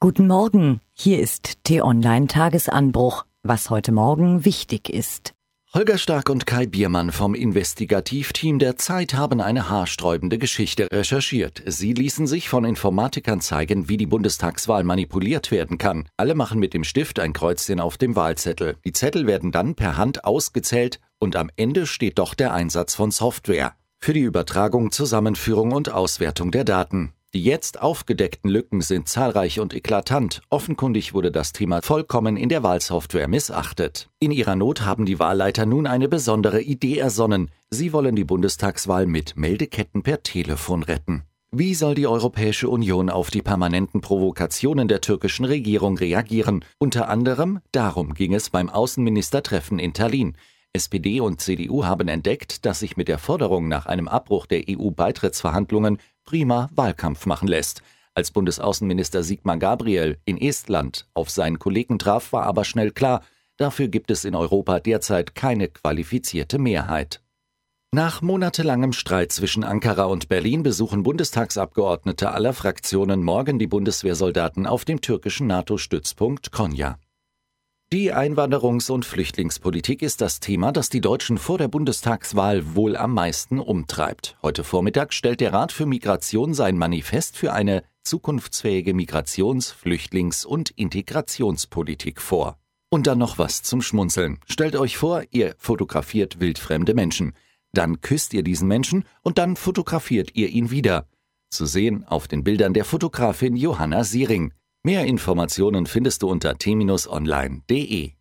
Guten Morgen, hier ist T-Online Tagesanbruch, was heute Morgen wichtig ist. Holger Stark und Kai Biermann vom Investigativteam der Zeit haben eine haarsträubende Geschichte recherchiert. Sie ließen sich von Informatikern zeigen, wie die Bundestagswahl manipuliert werden kann. Alle machen mit dem Stift ein Kreuzchen auf dem Wahlzettel. Die Zettel werden dann per Hand ausgezählt und am Ende steht doch der Einsatz von Software für die Übertragung, Zusammenführung und Auswertung der Daten. Die jetzt aufgedeckten Lücken sind zahlreich und eklatant. Offenkundig wurde das Thema vollkommen in der Wahlsoftware missachtet. In ihrer Not haben die Wahlleiter nun eine besondere Idee ersonnen. Sie wollen die Bundestagswahl mit Meldeketten per Telefon retten. Wie soll die Europäische Union auf die permanenten Provokationen der türkischen Regierung reagieren? Unter anderem darum ging es beim Außenministertreffen in Tallinn. SPD und CDU haben entdeckt, dass sich mit der Forderung nach einem Abbruch der EU-Beitrittsverhandlungen prima Wahlkampf machen lässt. Als Bundesaußenminister Sigmar Gabriel in Estland auf seinen Kollegen traf, war aber schnell klar, dafür gibt es in Europa derzeit keine qualifizierte Mehrheit. Nach monatelangem Streit zwischen Ankara und Berlin besuchen Bundestagsabgeordnete aller Fraktionen morgen die Bundeswehrsoldaten auf dem türkischen NATO-Stützpunkt Konya. Die Einwanderungs- und Flüchtlingspolitik ist das Thema, das die Deutschen vor der Bundestagswahl wohl am meisten umtreibt. Heute Vormittag stellt der Rat für Migration sein Manifest für eine zukunftsfähige Migrations-, Flüchtlings- und Integrationspolitik vor. Und dann noch was zum Schmunzeln. Stellt euch vor, ihr fotografiert wildfremde Menschen. Dann küsst ihr diesen Menschen und dann fotografiert ihr ihn wieder. Zu sehen auf den Bildern der Fotografin Johanna Siering. Mehr Informationen findest du unter t-online.de.